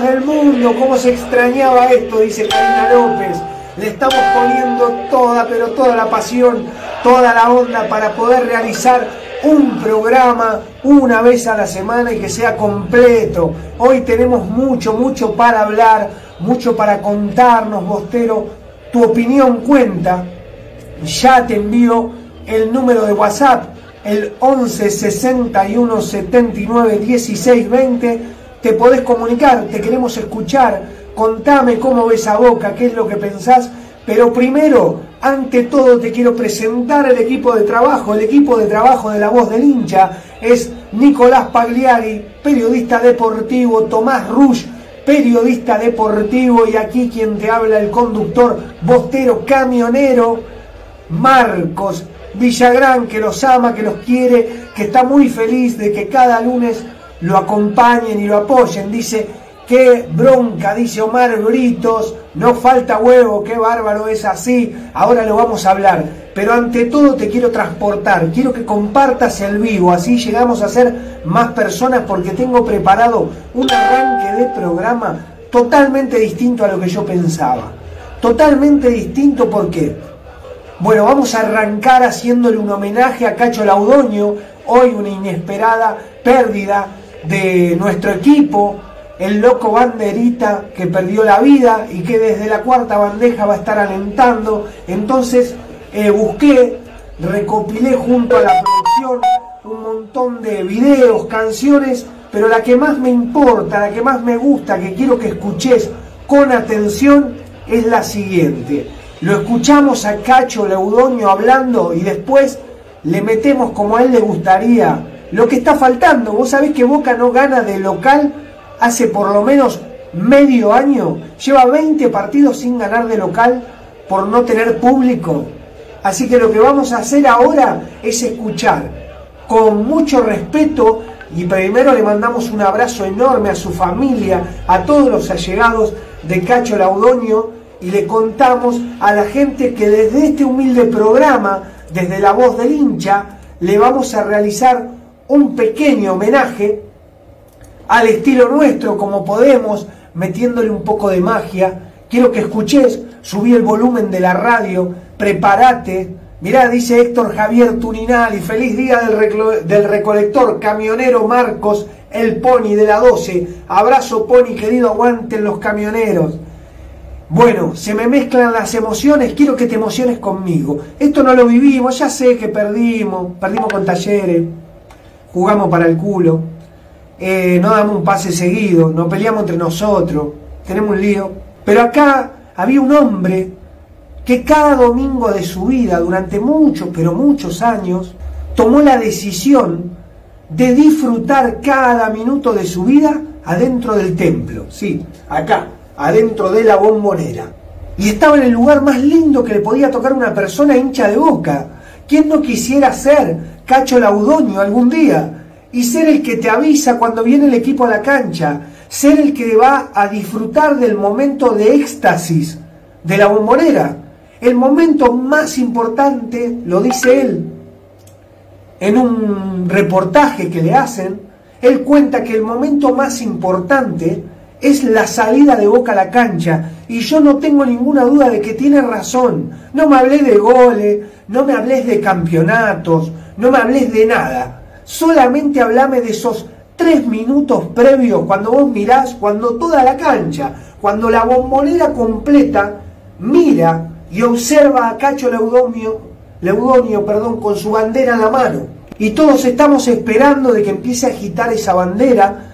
Del mundo. ¿Cómo se extrañaba esto? Dice Karina López. Le estamos poniendo toda, pero toda la pasión, toda la onda para poder realizar un programa una vez a la semana y que sea completo. Hoy tenemos mucho, mucho para hablar, mucho para contarnos, bostero. Tu opinión cuenta. Ya te envío el número de WhatsApp el 11 61 79 16 20. Te podés comunicar, te queremos escuchar. Contame cómo ves a Boca, qué es lo que pensás. Pero primero, ante todo, te quiero presentar el equipo de trabajo. El equipo de trabajo de la voz del hincha es Nicolás Pagliari, periodista deportivo, Tomás Rush, periodista deportivo, y aquí quien te habla, el conductor, bostero, camionero, Marcos Villagrán, que los ama, que los quiere, que está muy feliz de que cada lunes lo acompañen y lo apoyen. Dice qué bronca, dice Omar Britos, no falta huevo, qué bárbaro es así, ahora lo vamos a hablar. Pero ante todo te quiero transportar, quiero que compartas el vivo, así llegamos a ser más personas porque tengo preparado un arranque de programa totalmente distinto a lo que yo pensaba. Totalmente distinto, ¿por qué? Bueno, vamos a arrancar haciéndole un homenaje a Cacho Laudoño, hoy una inesperada pérdida de nuestro equipo, el loco banderita que perdió la vida y que desde la cuarta bandeja va a estar alentando. Entonces eh, busqué, recopilé junto a la producción un montón de videos, canciones, pero la que más me importa, la que más me gusta, que quiero que escuches con atención, es la siguiente. Lo escuchamos a Cacho Leudonio hablando y después le metemos como a él le gustaría lo que está faltando. Vos sabés que Boca no gana de local hace por lo menos medio año. Lleva 20 partidos sin ganar de local por no tener público. Así que lo que vamos a hacer ahora es escuchar con mucho respeto y primero le mandamos un abrazo enorme a su familia, a todos los allegados de Cacho Laudonio y le contamos a la gente que desde este humilde programa, desde la voz del hincha, le vamos a realizar un pequeño homenaje al estilo nuestro, como podemos, metiéndole un poco de magia. Quiero que escuches, subí el volumen de la radio, prepárate. Mirá, dice Héctor Javier Tuninal y feliz día del, recolector, camionero Marcos, el pony de la 12. Abrazo pony querido, aguanten los camioneros. Bueno, se me mezclan las emociones, quiero que te emociones conmigo. Esto no lo vivimos, ya sé que perdimos, perdimos con talleres, jugamos para el culo, eh, no damos un pase seguido, nos peleamos entre nosotros, tenemos un lío. Pero acá había un hombre que cada domingo de su vida, durante muchos, pero muchos años, tomó la decisión de disfrutar cada minuto de su vida adentro del templo, sí, acá, adentro de la bombonera. Y estaba en el lugar más lindo que le podía tocar una persona hincha de boca. ¿Quién no quisiera ser Cacho Laudoño algún día? Y ser el que te avisa cuando viene el equipo a la cancha. Ser el que va a disfrutar del momento de éxtasis de la bombonera. El momento más importante, lo dice él, en un reportaje que le hacen, él cuenta que el momento más importante es la salida de Boca a la cancha. Y yo no tengo ninguna duda de que tiene razón. No me hablé de goles, no me hables de campeonatos, no me hables de nada. Solamente hablame de esos tres minutos previos cuando vos mirás, cuando toda la cancha, cuando la bombonera completa mira y observa a Cacho Leudonio, Leudonio perdón, con su bandera en la mano. Y todos estamos esperando de que empiece a agitar esa bandera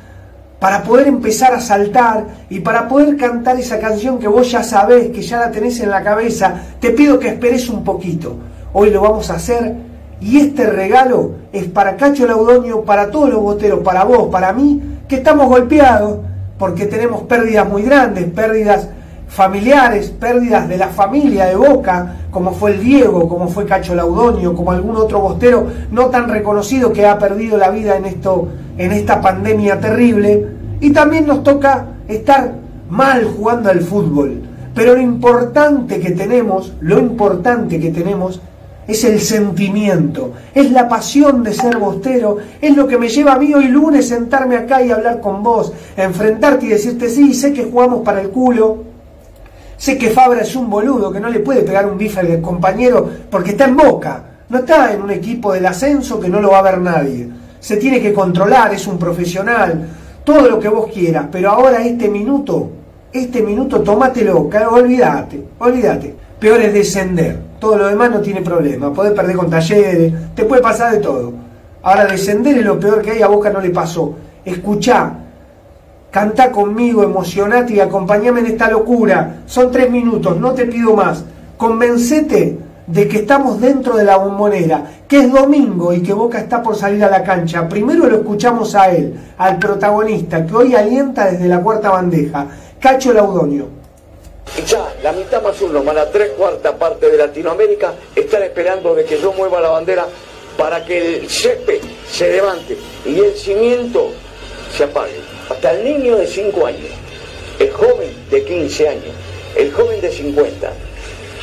para poder empezar a saltar y para poder cantar esa canción que vos ya sabés, que ya la tenés en la cabeza, te pido que esperes un poquito. Hoy lo vamos a hacer y este regalo es para Cacho Laudoño, para todos los boteros, para vos, para mí, que estamos golpeados porque tenemos pérdidas muy grandes, pérdidas familiares, pérdidas de la familia de Boca, como fue el Diego, como fue Cacho Laudonio, como algún otro bostero no tan reconocido que ha perdido la vida en esto, en esta pandemia terrible. Y también nos toca estar mal jugando al fútbol. Pero lo importante que tenemos, lo importante que tenemos es el sentimiento, es la pasión de ser bostero, es lo que me lleva a mí hoy lunes sentarme acá y hablar con vos, enfrentarte y decirte, sí, sé que jugamos para el culo, Sé que Fabra es un boludo que no le puede pegar un bife al compañero porque está en boca. No está en un equipo del ascenso que no lo va a ver nadie. Se tiene que controlar, es un profesional, todo lo que vos quieras. Pero ahora este minuto, este minuto tómatelo, olvídate, olvídate. Peor es descender. Todo lo demás no tiene problema. Podés perder con talleres, te puede pasar de todo. Ahora descender es lo peor que hay, a Boca no le pasó. Escuchá, Canta conmigo, emocionate y acompáñame en esta locura. Son tres minutos, no te pido más. Convencete de que estamos dentro de la bombonera, que es domingo y que Boca está por salir a la cancha. Primero lo escuchamos a él, al protagonista, que hoy alienta desde la cuarta bandeja, Cacho Laudonio. Ya, la mitad más uno, más la tres cuarta parte de Latinoamérica están esperando de que yo mueva la bandera para que el césped se levante y el cimiento se apague. Hasta el niño de 5 años el joven de 15 años, el joven de 50,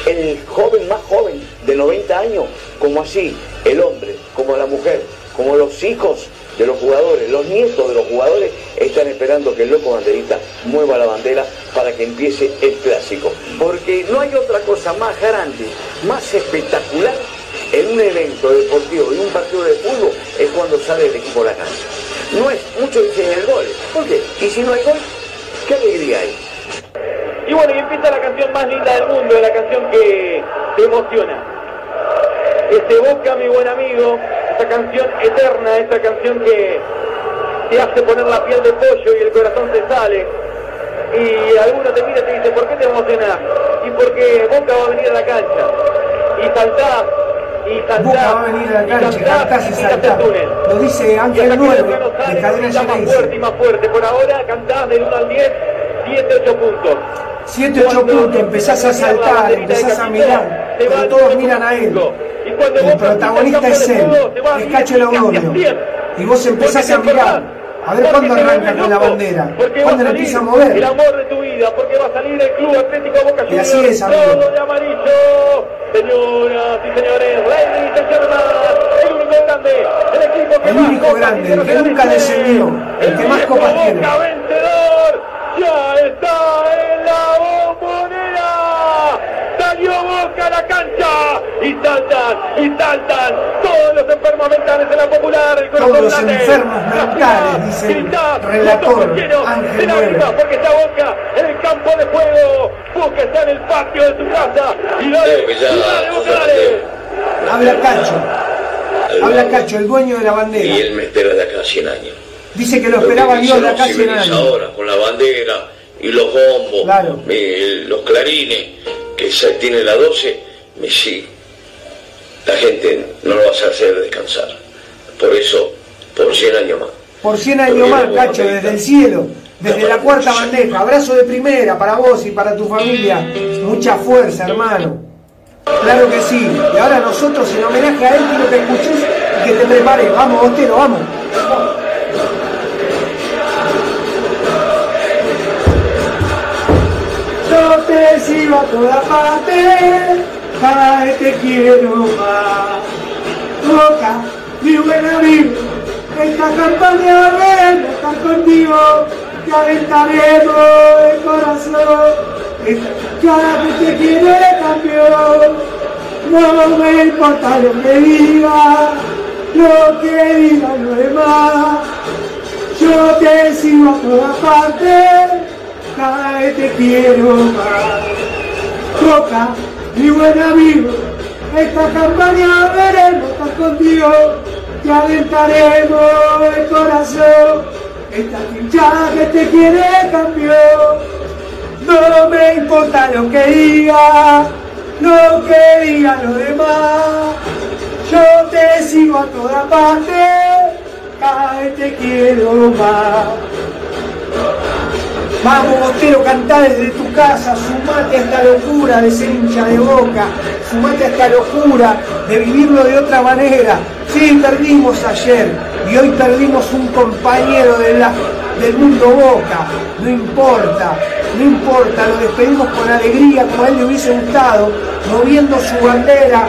el joven más joven de 90 años, como así, el hombre, como la mujer, como los hijos de los jugadores, los nietos de los jugadores están esperando que el loco banderita mueva la bandera para que empiece el clásico. Porque no hay otra cosa más grande, más espectacular en un evento deportivo y un partido de fútbol es cuando sale el equipo a la cancha. No es, mucho dicen el gol. ¿Por qué? Y si no hay gol, ¿qué alegría hay? Y bueno, y empieza la canción más linda del mundo, la canción que te emociona. Este Boca, mi buen amigo, esta canción eterna, esta canción que te hace poner la piel de pollo y el corazón te sale. Y alguno te mira y te dice, ¿por qué te emocionás? Y porque Boca va a venir a la cancha. Y saltás, y saltás, Boca va a venir a la cancha, y cantás y pisas el saltás. túnel. Lo dice Y Ángel hasta que 9 Boca no sale, de Cadena grita más fuerte y más fuerte. Por ahora cantás del 1 al 10, 7, 8 puntos. 7, 8 Cuando puntos, empezás a saltar, empezás a mirar, todos miran a él. Y cuando El Boca protagonista es él, va es Cacho cien. Y vos empezás a mirar, a ver cuándo arranca con la bandera, cuándo la empieza a mover. El amor de tu vida, porque va a salir el Club Atlético Boca Y Juniors. así es, amigo. Todo de amarillo. Señoras y señores, ladies and gentlemen, el único grande, el equipo que El más único grande, el que nunca descendió, el que más copas tiene. Boca vencedor, ya está en la bombonera. Salió Boca a la cancha y saltan y saltan todos los enfermos mentales de la popular. El corazón Todos los late. enfermos mentales, dice el grita, relator Ángel de lágrimas, Nueve. porque está Boca en el campo de juego. Boca está en el patio de su casa y dale, y dale, Boca, dale. Habla Cacho, habla Cacho, el dueño de la Y bandera. él me espera de acá a 100 años. Dice que lo esperaba Dios de acá 100 años. con la bandera y los bombos, Claro. eh, los clarines, que se tiene la 12, me sigue. La gente no lo va a hacer descansar. Por eso, por 100 años más. Por 100 años más, Cacho, desde el cielo, desde la cuarta bandeja. Abrazo de primera para vos y para tu familia. Mucha fuerza, hermano. Claro que sí. Y ahora nosotros, en homenaje a él, quiero que escuches y que te prepares. Vamos, Bostero, vamos. Yo te sigo a toda parte, vez te quiero más. Boca, mi buen amigo, esta campaña a estar contigo, te alentaremos el corazón, cada vez te quiere campeón. No me importa lo que diga, lo que digan los demás. Yo te sigo a todas partes, cada te quiero más. Boca, mi buen amigo, esta campaña veremos estar contigo, te alentaremos el corazón, esta hinchada que te quiere campeón. No me importa lo que diga, lo que digan los demás, yo te sigo a toda parte, cada te quiero más. Vamos, Bostero, cantá desde tu casa, sumate a esta locura de ser hincha de boca, sumate a esta locura de vivirlo de otra manera. Sí, perdimos ayer y hoy perdimos un compañero de la- del mundo boca, no importa, no importa, lo despedimos con alegría como a él le hubiese gustado, moviendo su bandera,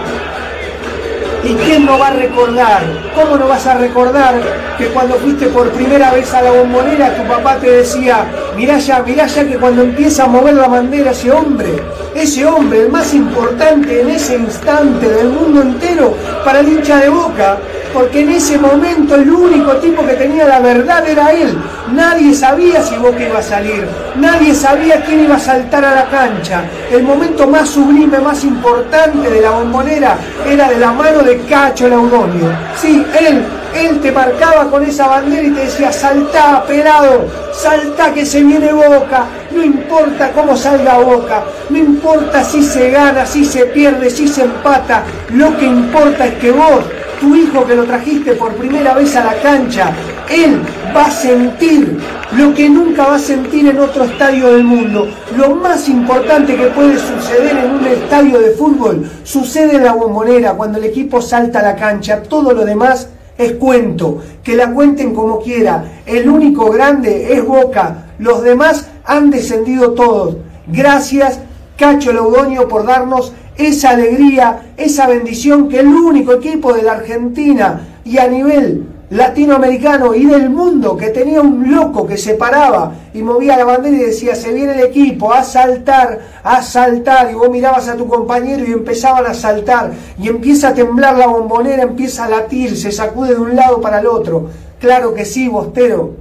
¿Y quién no va a recordar? ¿Cómo no vas a recordar que cuando fuiste por primera vez a la bombonera tu papá te decía, mirá ya, mirá ya que cuando empieza a mover la bandera ese hombre, ese hombre, el más importante en ese instante del mundo entero para el hincha de boca, porque en ese momento el único tipo que tenía la verdad era él. Nadie sabía si Boca iba a salir, nadie sabía quién iba a saltar a la cancha. El momento más sublime, más importante de la bombonera era de la mano de Cacho Laudonio. Sí, él, él te marcaba con esa bandera y te decía, saltá, pelado, saltá que se viene Boca. No importa cómo salga Boca, no importa si se gana, si se pierde, si se empata. Lo que importa es que vos tu hijo que lo trajiste por primera vez a la cancha, él va a sentir lo que nunca va a sentir en otro estadio del mundo. Lo más importante que puede suceder en un estadio de fútbol sucede en la bombonera, cuando el equipo salta a la cancha. Todo lo demás es cuento, que la cuenten como quiera. El único grande es Boca. Los demás Han descendido todos. Gracias, Cacho Laudonio, por darnos esa alegría, esa bendición que el único equipo de la Argentina y a nivel latinoamericano y del mundo que tenía un loco que se paraba y movía la bandera y decía se viene el equipo a saltar, a saltar y vos mirabas a tu compañero y empezaban a saltar y empieza a temblar la bombonera, empieza a latir, se sacude de un lado para el otro. Claro que sí, Bostero,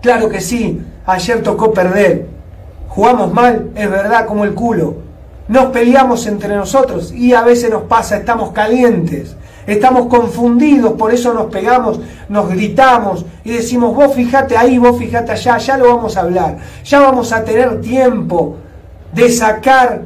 claro que sí, ayer tocó perder. Jugamos mal, es verdad, como el culo. Nos peleamos entre nosotros y a veces nos pasa, estamos calientes Estamos confundidos, por eso nos pegamos, nos gritamos y decimos, vos fíjate ahí, vos fíjate allá, ya lo vamos a hablar. Ya vamos a tener tiempo de sacar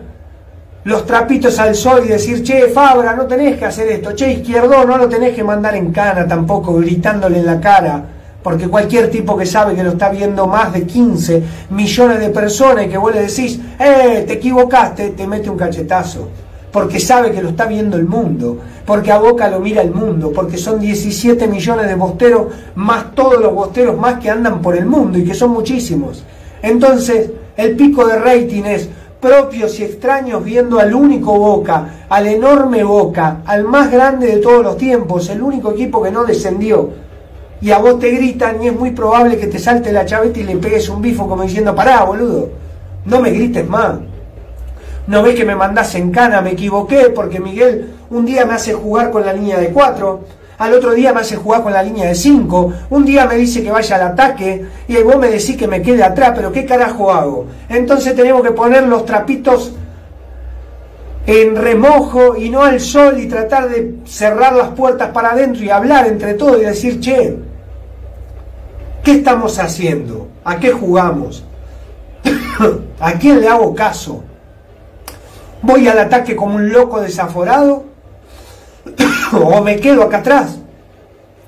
los trapitos al sol y decir, che, Fabra, no tenés que hacer esto, che, Izquierdo, no lo tenés que mandar en cana tampoco, gritándole en la cara, porque cualquier tipo que sabe que lo está viendo más de 15 millones de personas y que vos le decís, eh, te equivocaste, te mete un cachetazo porque sabe que lo está viendo el mundo, porque a Boca lo mira el mundo, porque son 17 millones de bosteros, más todos los bosteros más que andan por el mundo y que son muchísimos. Entonces, el pico de rating es propios y extraños viendo al único Boca, al enorme Boca, al más grande de todos los tiempos, el único equipo que no descendió. Y a vos te gritan y es muy probable que te salte la chaveta y le pegues un bifo como diciendo, pará, boludo, no me grites más. No ves que me mandás en cana, me equivoqué, porque Miguel un día me hace jugar con la línea de 4, al otro día me hace jugar con la línea de 5, un día me dice que vaya al ataque y vos me decís que me quede atrás, pero ¿qué carajo hago? Entonces tenemos que poner los trapitos en remojo y no al sol y tratar de cerrar las puertas para adentro y hablar entre todos y decir, che, ¿qué estamos haciendo? ¿A qué jugamos? ¿A quién le hago caso? voy al ataque como un loco desaforado o me quedo acá atrás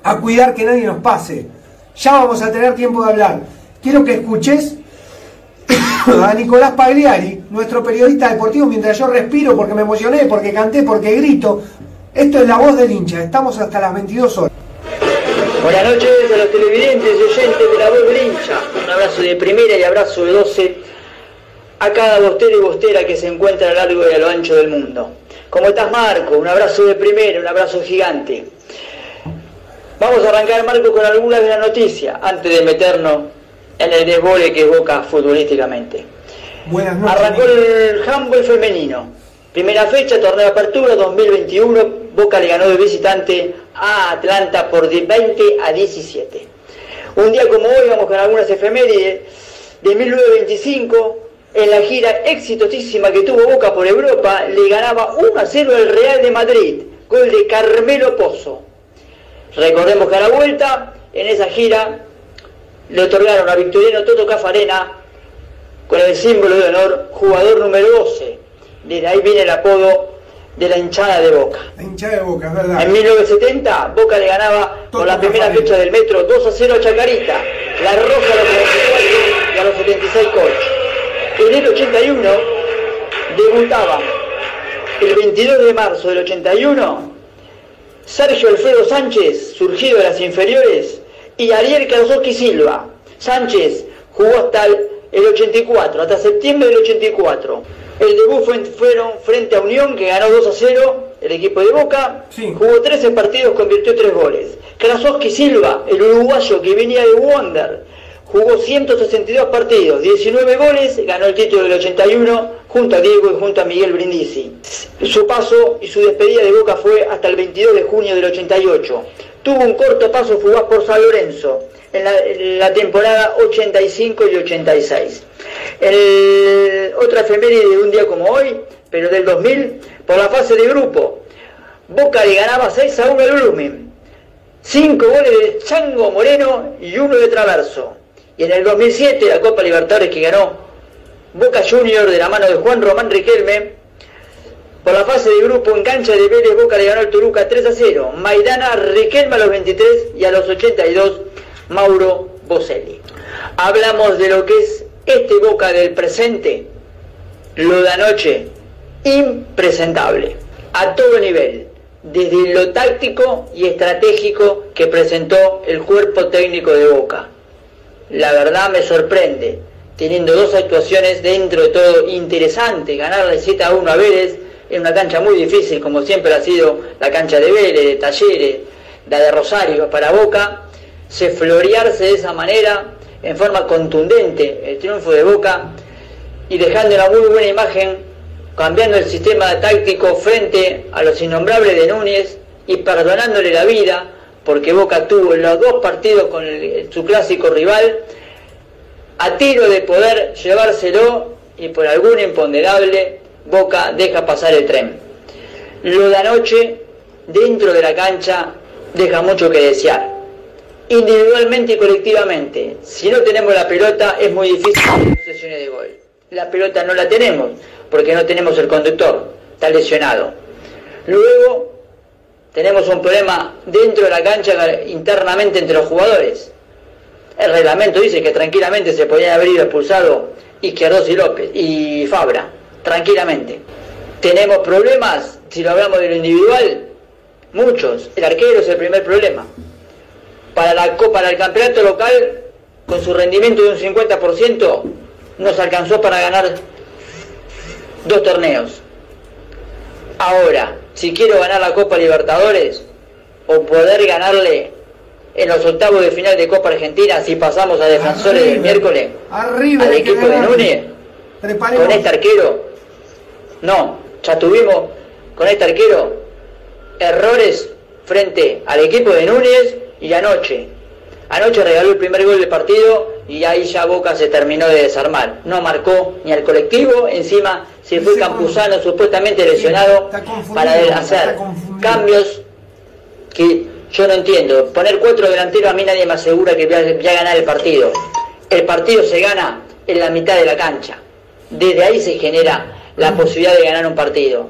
a cuidar que nadie nos pase. Ya vamos a tener tiempo de hablar. Quiero que escuches a Nicolás Pagliari, nuestro periodista deportivo, mientras yo respiro porque me emocioné, porque canté, porque grito. Esto es la voz del hincha. Estamos hasta las 22 horas. Buenas noches a los televidentes y oyentes de la voz del hincha. Un abrazo de primera y abrazo de 12 a cada bostero y bostera que se encuentra a lo largo y a lo ancho del mundo. ¿Cómo estás, Marco? Un abrazo de primero, un abrazo gigante. Vamos a arrancar, Marco, con algunas de las noticias antes de meternos en el desbole que evoca futbolísticamente. Buenas noches. Arrancó el handball femenino. Primera fecha, torneo de apertura 2021. Boca le ganó de visitante a Atlanta por 20 a 17. Un día como hoy, vamos con algunas efemérides. De 1925, en la gira exitosísima que tuvo Boca por Europa, le ganaba 1 a 0 al Real de Madrid, gol de Carmelo Pozo. Recordemos que a la vuelta, en esa gira, le otorgaron a Victoriano Toto Cafarena, con el símbolo de honor, jugador número 12. Desde ahí viene el apodo de la hinchada de Boca. La hinchada de Boca, es verdad. En 1970, Boca le ganaba por la primera fecha del metro 2 a 0 a Chacarita, la Roja a los 44 y a los 76 Colch. En el 81 debutaba el 22 de marzo del 81 Sergio Alfredo Sánchez, surgido de las inferiores, y Ariel Karzoski Silva. Sánchez jugó hasta el 84, hasta septiembre del 84. El debut fue, fueron frente a Unión, que ganó 2 a 0, el equipo de Boca. Sí. Jugó 13 partidos, convirtió 3 goles. Krasowski Silva, el uruguayo que venía de Wonder, jugó 162 partidos, 19 goles, ganó el título del 81 junto a Diego y junto a Miguel Brindisi. Su paso y su despedida de Boca fue hasta el 22 de junio del 88. Tuvo un corto paso fugaz por San Lorenzo en la, temporada 85 y 86. El, otra efeméride de un día como hoy, pero del 2000, por la fase de grupo. Boca le ganaba 6 a 1 al Blumen. Cinco goles de Chango Moreno y uno de Traverso. Y en el 2007 la Copa Libertadores que ganó Boca Junior de la mano de Juan Román Riquelme. Por la fase de grupo en cancha de Vélez, Boca le ganó al Turuca 3 a 0. Maidana Riquelme a los 23 y a los 82 Mauro Boselli. Hablamos de lo que es este Boca del presente, lo de anoche, impresentable, a todo nivel, desde lo táctico y estratégico que presentó el cuerpo técnico de Boca. La verdad me sorprende teniendo dos actuaciones dentro de todo interesantes, ganarle 7 a 1 a Vélez en una cancha muy difícil, como siempre ha sido la cancha de Vélez, de Talleres, la de Rosario para Boca, se florearse de esa manera en forma contundente el triunfo de Boca y dejando una muy buena imagen, cambiando el sistema táctico frente a los innombrables de Núñez y perdonándole la vida, porque Boca tuvo los dos partidos con su clásico rival a tiro de poder llevárselo y por algún imponderable Boca deja pasar el tren. Lo de anoche, dentro de la cancha, deja mucho que desear. Individualmente y colectivamente, si no tenemos la pelota es muy difícil hacer sesiones de gol. La pelota no la tenemos porque no tenemos el conductor, está lesionado. Luego tenemos un problema dentro de la cancha internamente entre los jugadores. El reglamento dice que tranquilamente se podían haber ido expulsado Izquierdos y López y Fabra, tranquilamente. Tenemos problemas, si lo hablamos de lo individual, muchos. El arquero es el primer problema. Para, la, para el campeonato local, con su rendimiento de un 50%, nos alcanzó para ganar dos torneos. Ahora, si quiero ganar la Copa Libertadores o poder ganarle en los octavos de final de Copa Argentina, si pasamos a defensores del Arriba, miércoles arriba al equipo de. Núñez, con este arquero, no, ya tuvimos con este arquero errores frente al equipo de Núñez y anoche. Anoche regaló el primer gol del partido y ahí ya Boca se terminó de desarmar. No marcó ni al colectivo, encima se fue Campuzano supuestamente lesionado para hacer cambios que yo no entiendo. Poner cuatro delanteros a mí nadie me asegura que voy a, voy a ganar el partido. El partido se gana en la mitad de la cancha. Desde ahí se genera la posibilidad de ganar un partido.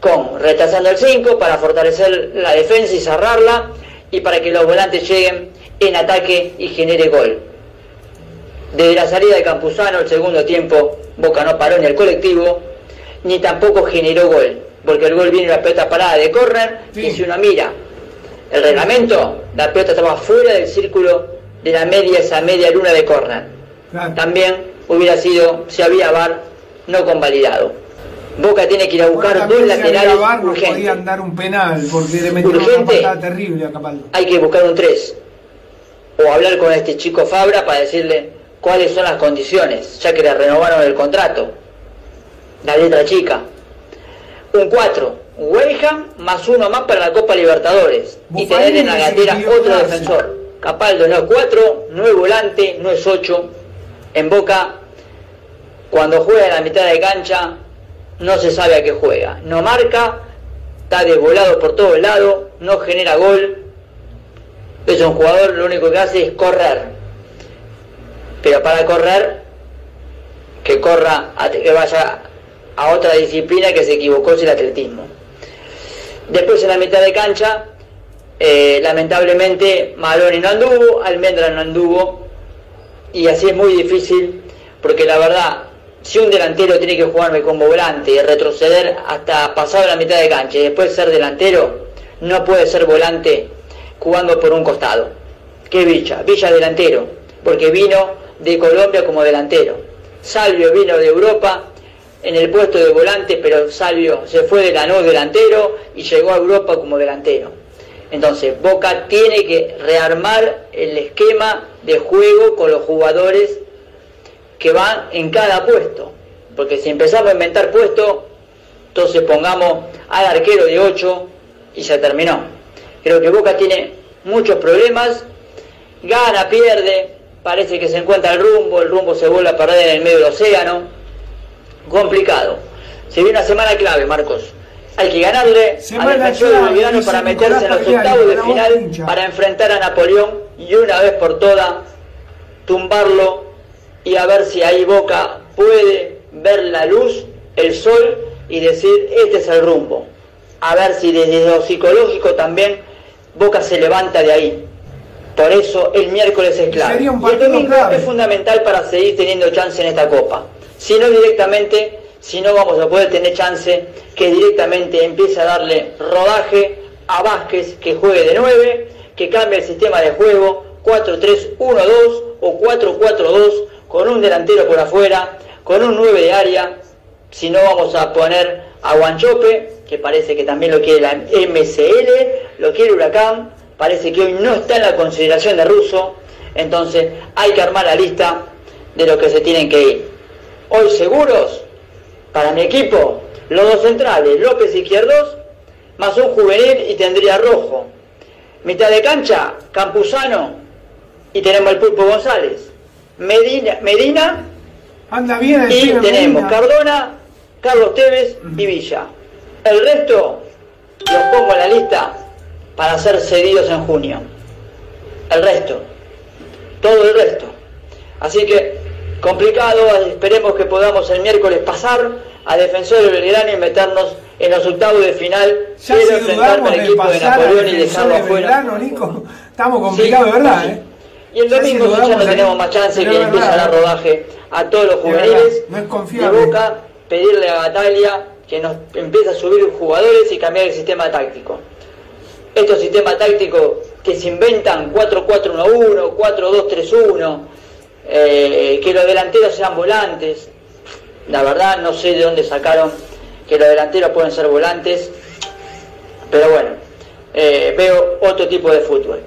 Con retrasando el 5 para fortalecer la defensa y cerrarla y para que los volantes lleguen en ataque y genere gol. Desde la salida de Campuzano el segundo tiempo, Boca no paró ni el colectivo, ni tampoco generó gol, porque el gol viene de la pelota parada de córner y si uno mira el reglamento, la pelota estaba fuera del círculo de la media, esa media luna de córner. Claro. También hubiera sido, si había VAR, no convalidado. Boca tiene que ir a buscar dos laterales urgentes. podían dar un penal porque le metieron Urgente. una patada terrible a Capaldo. hay que buscar un 3 o hablar con este chico Fabra para decirle cuáles son las condiciones, ya que le renovaron el contrato. La letra chica. Un 4, Weyham más uno más para la Copa Libertadores. y tener en la gatera otro defensor. Capaldo no es 4, no es volante, no es 8. En Boca, cuando juega en la mitad de cancha, no se sabe a qué juega. No marca, está desvolado por todos lados, no genera gol, es un jugador lo único que hace es correr. Pero para correr, que corra, que vaya a otra disciplina que se equivocó es el atletismo. Después en la mitad de cancha, eh, lamentablemente Maloni no anduvo, Almendra no anduvo, y así es muy difícil, porque la verdad, si un delantero tiene que jugarme como volante y retroceder hasta pasado la mitad de cancha y después ser delantero, no puede ser volante jugando por un costado. ¿Qué Villa? Villa delantero, porque vino de Colombia como delantero. Salvio vino de Europa en el puesto de volante, pero Salvio se fue de Lanús delantero y llegó a Europa como delantero. Entonces, Boca tiene que rearmar el esquema de juego con los jugadores que van en cada puesto. Porque si empezamos a inventar puestos, entonces pongamos al arquero de 8 y se terminó. Creo que Boca tiene muchos problemas, gana, pierde, parece que se encuentra el rumbo, el rumbo se vuelve a perder en el medio del océano. Complicado. Se viene una semana clave, Marcos. Hay que ganarle Semana al defensor dice para meterse en los octavos de final para enfrentar a Napoleón y una vez por todas tumbarlo y a ver si ahí Boca puede ver la luz, el sol y decir este es el rumbo. A ver si desde lo psicológico también Boca se levanta de ahí. Por eso el miércoles es clave. Sería un Y el domingo clave. es fundamental para seguir teniendo chance en esta copa. Si no directamente, si no vamos a poder tener chance que directamente empiece a darle rodaje a Vázquez que juegue de 9, que cambie el sistema de juego 4-3-1-2 o 4-4-2 con un delantero por afuera, con un 9 de área, si no vamos a poner a Guanchope, que parece que también lo quiere la MCL, lo quiere Huracán, parece que hoy no está en la consideración de Russo, entonces hay que armar la lista de lo que se tienen que ir. Hoy seguros, para mi equipo, los dos centrales, López Izquierdos, más un juvenil y tendría rojo. Mitad de cancha, Campuzano y tenemos el Pulpo González. Medina, Medina Anda bien el y tenemos Medina. Cardona, Carlos Tevez y Villa. El resto los pongo en la lista para ser cedidos en junio. El resto. Todo el resto. Así que complicado, esperemos que podamos el miércoles pasar a Defensor del Belgrano y meternos en los octavos de final. Ya si enfrentarme dudamos al de equipo de pasar Napoleón al y dejarlo de afuera. Belgrano, Nico, estamos complicados Sí, de verdad, sí. ¿eh? Y el Ya si domingo ya no de- tenemos más chance que empiece a dar ¿eh? rodaje a todos los Es juveniles verdad, no es de. Boca, pedirle a Batalla que nos empiece a subir jugadores y cambiar el sistema táctico. Estos sistemas tácticos que se inventan 4-4-1-1, 4-2-3-1, eh, que los delanteros sean volantes. La verdad no sé de dónde sacaron que los delanteros pueden ser volantes, pero bueno, eh, veo otro tipo de fútbol.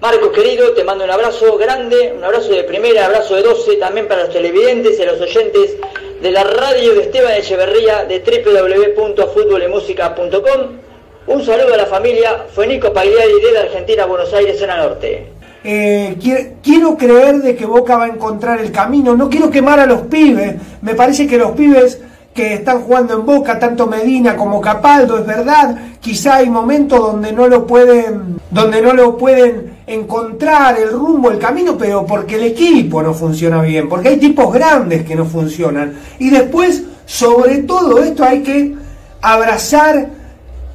Marcos querido, te mando un abrazo grande, un abrazo de primera, abrazo de 12 también para los televidentes y los oyentes de la radio de Esteban Echeverría de www.futbolemusica.com. Un saludo a la familia, fue Nico Pagliari de la Argentina, Buenos Aires, zona norte. Eh, quiero, quiero creer de que Boca va a encontrar el camino. No quiero quemar a los pibes. Me parece que los pibes que están jugando en Boca, tanto Medina como Capaldo, es verdad. Quizá hay momentos donde no lo pueden, donde no lo pueden encontrar el rumbo, el camino, pero porque el equipo no funciona bien, porque hay tipos grandes que no funcionan. Y después, sobre todo esto, hay que abrazar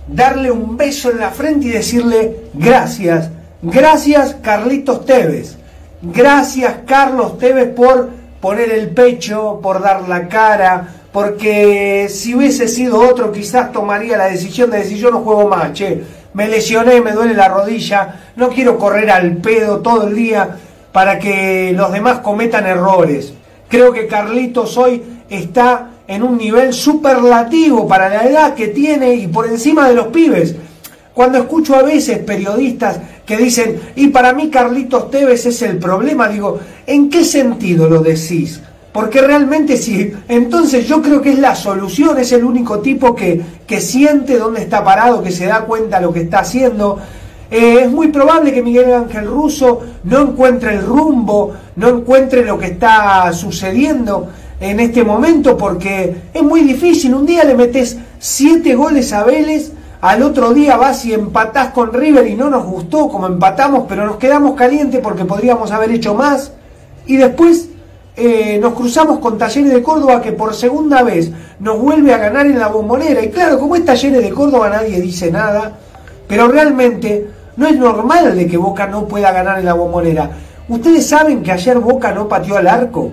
darle un beso en la frente y decirle gracias, gracias Carlitos Tevez, gracias Carlos Tevez por poner el pecho, por dar la cara, porque si hubiese sido otro quizás tomaría la decisión de decir yo no juego más, che, me lesioné, me duele la rodilla, no quiero correr al pedo todo el día para que los demás cometan errores. Creo que Carlitos hoy está en un nivel superlativo para la edad que tiene y por encima de los pibes. Cuando escucho a veces periodistas que dicen, y para mí Carlitos Tevez es el problema, digo, ¿en qué sentido lo decís? Porque realmente sí, entonces yo creo que es la solución, es el único tipo que, que siente dónde está parado, que se da cuenta lo que está haciendo. Eh, es muy probable que Miguel Ángel Russo no encuentre el rumbo, no encuentre lo que está sucediendo en este momento porque es muy difícil. Un día le metes siete goles a Vélez, al otro día vas y empatás con River y no nos gustó como empatamos, pero nos quedamos calientes porque podríamos haber hecho más. Y después eh, nos cruzamos con Talleres de Córdoba que por segunda vez nos vuelve a ganar en la bombonera. Y claro, como es Talleres de Córdoba nadie dice nada, pero realmente no es normal de que Boca no pueda ganar en la bombonera. Ustedes saben que ayer Boca no pateó al arco.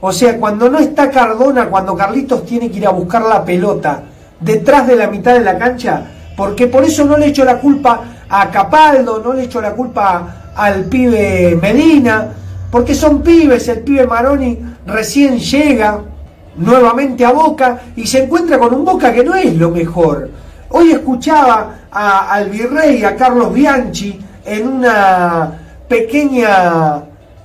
O sea, cuando no está Cardona, cuando Carlitos tiene que ir a buscar la pelota detrás de la mitad de la cancha, porque por eso no le echo la culpa a Capaldo, no le echo la culpa al pibe Medina, porque son pibes, el pibe Maroni recién llega nuevamente a Boca y se encuentra con un Boca que no es lo mejor. Hoy escuchaba a- al virrey, a Carlos Bianchi, en una pequeña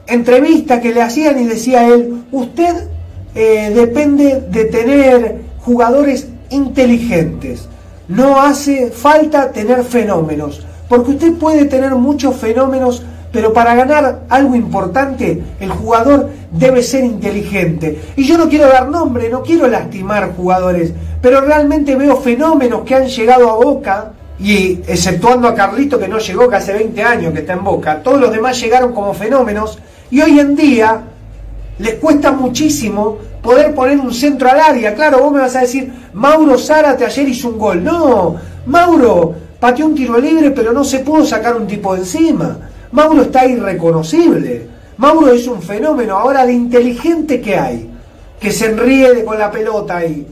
entrevista que le hacían y decía él, usted eh, depende de tener jugadores inteligentes, no hace falta tener fenómenos, porque usted puede tener muchos fenómenos, pero para ganar algo importante, el jugador debe ser inteligente. Y yo no quiero dar nombre, no quiero lastimar jugadores, pero realmente veo fenómenos que han llegado a Boca, y exceptuando a Carlito que no llegó, que hace 20 años que está en Boca, todos los demás llegaron como fenómenos, y hoy en día les cuesta muchísimo poder poner un centro al área. Claro, vos me vas a decir, Mauro Zárate ayer hizo un gol. No, Mauro pateó un tiro libre, pero no se pudo sacar un tipo encima. Mauro está irreconocible. Mauro es un fenómeno. Ahora, de inteligente que hay, que se enríe con la pelota ahí.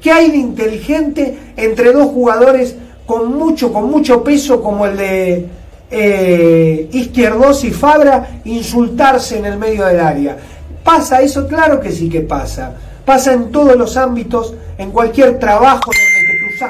¿Qué hay de inteligente entre dos jugadores con mucho, con mucho peso como el de eh, Izquierdos y Fabra insultarse en el medio del área? ¿Pasa eso? Claro que sí que pasa. Pasa en todos los ámbitos, en cualquier trabajo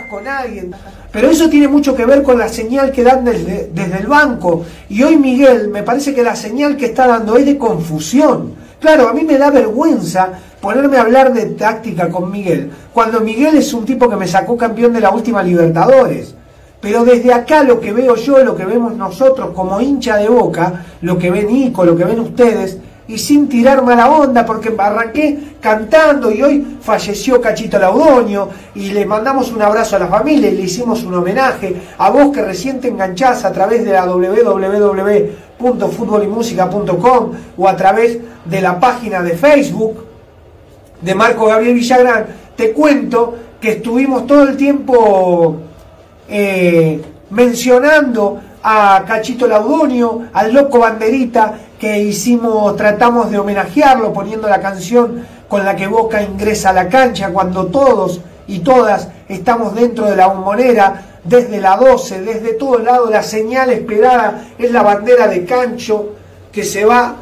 con alguien. Pero eso tiene mucho que ver con la señal que dan desde, desde el banco. Y hoy Miguel, me parece que la señal que está dando es de confusión. Claro, a mí me da vergüenza ponerme a hablar de táctica con Miguel, cuando Miguel es un tipo que me sacó campeón de la última Libertadores. Pero desde acá lo que veo yo, lo que vemos nosotros como hincha de boca, lo que ven Nico, lo que ven ustedes, y sin tirar mala onda, porque arranqué cantando y hoy falleció Cachito Laudonio y le mandamos un abrazo a la familia y le hicimos un homenaje a vos que recién te enganchás a través de la www.futbolymusica.com o a través de la página de Facebook de Marco Gabriel Villagrán. Te cuento que estuvimos todo el tiempo eh, mencionando a Cachito Laudonio, al Loco Banderita, que hicimos, tratamos de homenajearlo poniendo la canción con la que Boca ingresa a la cancha cuando todos y todas estamos dentro de la bombonera, desde la 12, desde todo lado, la señal esperada es la bandera de cancho que se va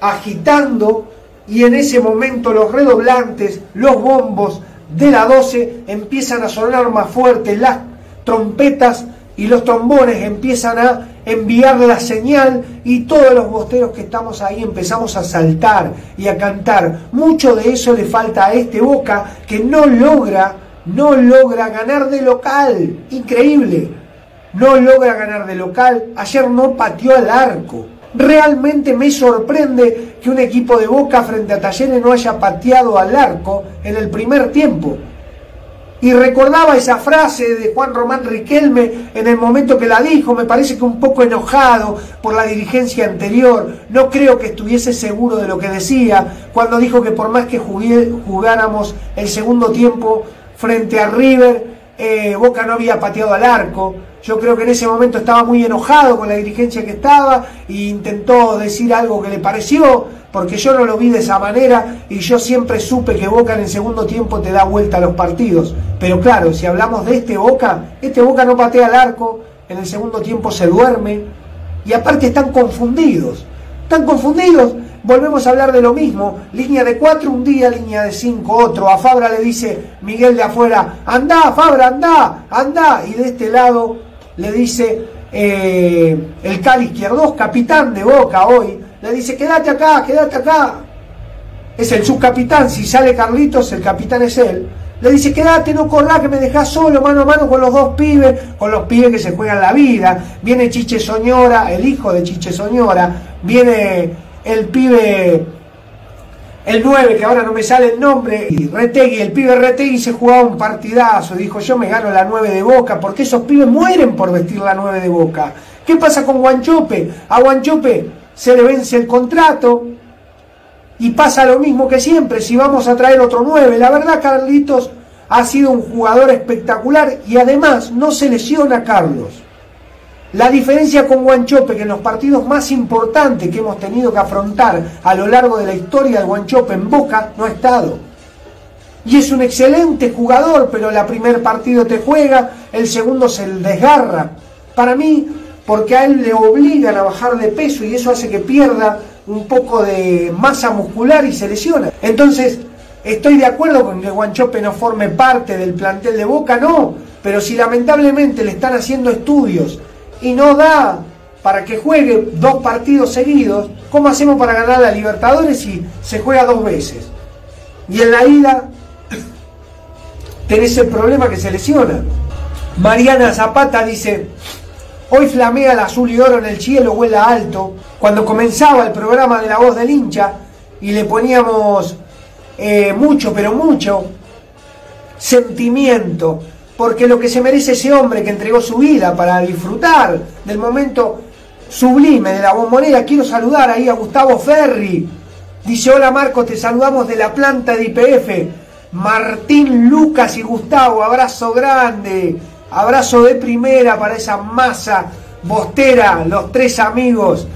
agitando y en ese momento los redoblantes, los bombos de la 12 empiezan a sonar más fuerte, las trompetas y los trombones empiezan a enviar la señal y todos los bosteros que estamos ahí empezamos a saltar y a cantar. Mucho de eso le falta a este Boca que no logra, no logra ganar de local. Increíble. No logra ganar de local. Ayer no pateó al arco. Realmente me sorprende que un equipo de Boca frente a Talleres no haya pateado al arco en el primer tiempo. Y recordaba esa frase de Juan Román Riquelme en el momento que la dijo, me parece que un poco enojado por la dirigencia anterior, no creo que estuviese seguro de lo que decía, cuando dijo que por más que jugáramos el segundo tiempo frente a River, eh, Boca no había pateado al arco. Yo creo que en ese momento estaba muy enojado con la dirigencia que estaba e intentó decir algo que le pareció, porque yo no lo vi de esa manera y yo siempre supe que Boca en el segundo tiempo te da vuelta a los partidos. Pero claro, si hablamos de este Boca, este Boca no patea al arco, en el segundo tiempo se duerme y aparte están confundidos. Están confundidos, volvemos a hablar de lo mismo. Línea de cuatro un día, línea de cinco otro. A Fabra le dice Miguel de afuera, anda Fabra, anda, anda. Y de este lado le dice eh, el Cali Izquierdos, capitán de Boca hoy, le dice, quédate acá, quédate acá. Es el subcapitán, si sale Carlitos, el capitán es él. Le dice, quédate, no corrá, que me dejás solo, mano a mano con los dos pibes, con los pibes que se juegan la vida. Viene Chiche Soñora, el hijo de Chiche Soñora, viene el pibe, el 9, que ahora no me sale el nombre, y Retegui, el pibe Retegui se jugaba un partidazo, dijo, yo me gano la 9 de Boca, porque esos pibes mueren por vestir la 9 de Boca. ¿Qué pasa con Guanchope? A Guanchope se le vence el contrato y pasa lo mismo que siempre, si vamos a traer otro 9. La verdad, Carlitos ha sido un jugador espectacular y además no se lesiona Carlos. La diferencia con Guanchope, que en los partidos más importantes que hemos tenido que afrontar a lo largo de la historia de Guanchope en Boca, no ha estado. Y es un excelente jugador, pero el primer partido te juega, el segundo se desgarra. Para mí, porque a él le obligan a bajar de peso y eso hace que pierda un poco de masa muscular y se lesiona. Entonces, estoy de acuerdo con que Guanchope no forme parte del plantel de Boca, no, pero si lamentablemente le están haciendo estudios y no da para que juegue dos partidos seguidos, ¿cómo hacemos para ganar la Libertadores si se juega dos veces? Y en la ida tenés el problema que se lesiona. Mariana Zapata dice, Hoy flamea el azul y oro en el cielo, vuela alto. Cuando comenzaba el programa de la voz del hincha y le poníamos eh, mucho, pero mucho sentimiento, porque lo que se merece ese hombre que entregó su vida para disfrutar del momento sublime de la bombonera, quiero saludar ahí a Gustavo Ferri. Dice, hola Marcos, te saludamos de la planta de IPF. Martín, Lucas y Gustavo, abrazo grande. Abrazo de primera para esa masa bostera, los tres amigos.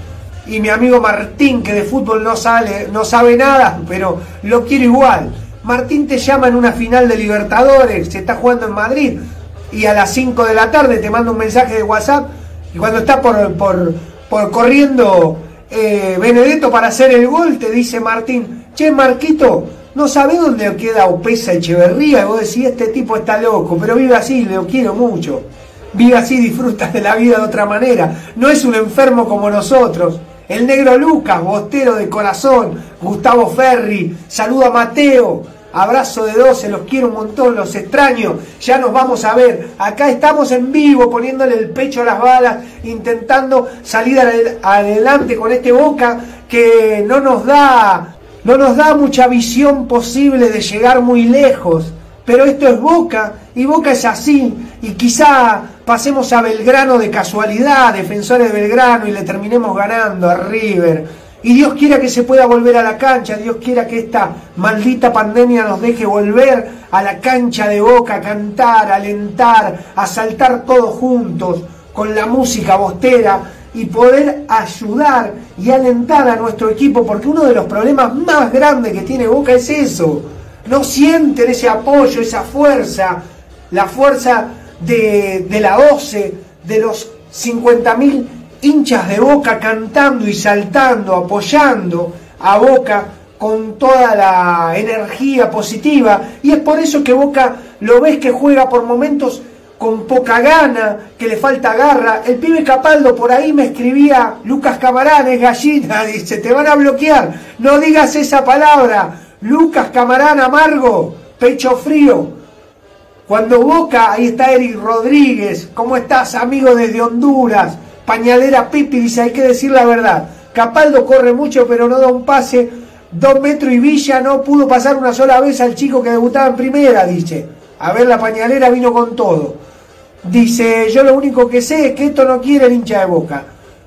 Y mi amigo Martín, que de fútbol no, sale, no sabe nada, pero lo quiero igual. Martín te llama en una final de Libertadores, se está jugando en Madrid, y a las 5 de la tarde te manda un mensaje de WhatsApp, y cuando está por, por, por corriendo eh, Benedetto para hacer el gol, te dice Martín, che, Marquito, no sabe dónde queda Opesa Echeverría, y vos decís, este tipo está loco, pero vive así, lo quiero mucho. Vive así, disfruta de la vida de otra manera. No es un enfermo como nosotros. El negro Lucas, bostero de corazón, Gustavo Ferri, saluda a Mateo, abrazo de 12, los quiero un montón, los extraño, ya nos vamos a ver. Acá estamos en vivo, poniéndole el pecho a las balas, intentando salir adelante con este Boca que no nos da, no nos da mucha visión posible de llegar muy lejos. Pero esto es Boca y Boca es así. Y quizá pasemos a Belgrano de casualidad, defensores de Belgrano, y le terminemos ganando a River. Y Dios quiera que se pueda volver a la cancha, Dios quiera que esta maldita pandemia nos deje volver a la cancha de boca, a cantar, alentar, a saltar todos juntos con la música bostera y poder ayudar y alentar a nuestro equipo, porque uno de los problemas más grandes que tiene Boca es eso. No sienten ese apoyo, esa fuerza, la fuerza de, la 12, de los 50.000 hinchas de Boca cantando y saltando, apoyando a Boca con toda la energía positiva. Y es por eso que Boca lo ves que juega por momentos con poca gana, que le falta garra. El pibe Capaldo por ahí me escribía, Lucas Camarán es gallina, dice, te van a bloquear, no digas esa palabra. Lucas Camarán amargo, pecho frío, cuando Boca, ahí está Eric Rodríguez, ¿cómo estás, amigo desde Honduras? Pañalera Pipi dice, hay que decir la verdad. Capaldo corre mucho, pero no da un pase. Dos metros y Villa no pudo pasar una sola vez al chico que debutaba en primera, dice. A ver, la pañalera vino con todo. Dice, yo lo único que sé es que esto no quiere el hincha de Boca.